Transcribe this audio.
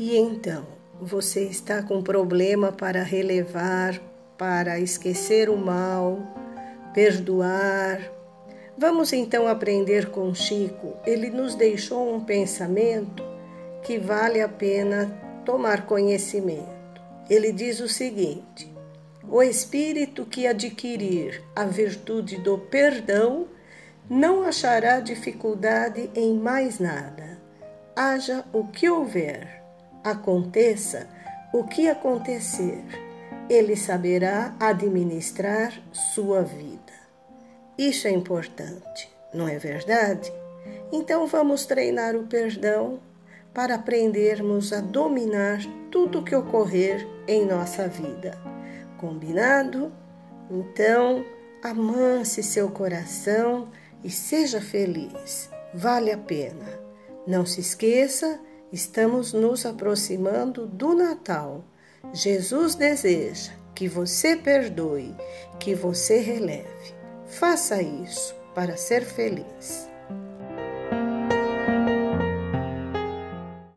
E então, você está com problema para relevar, para esquecer o mal, perdoar. Vamos então aprender com Chico. Ele nos deixou um pensamento que vale a pena tomar conhecimento. Ele diz o seguinte: o espírito que adquirir a virtude do perdão não achará dificuldade em mais nada. Haja o que houver, aconteça o que acontecer, ele saberá administrar sua vida. Isso é importante, não é verdade? Então vamos treinar o perdão para aprendermos a dominar tudo que ocorrer em nossa vida. Combinado? Então, amance seu coração e seja feliz. Vale a pena. Não se esqueça, estamos nos aproximando do Natal. Jesus deseja que você perdoe, que você releve. Faça isso para ser feliz.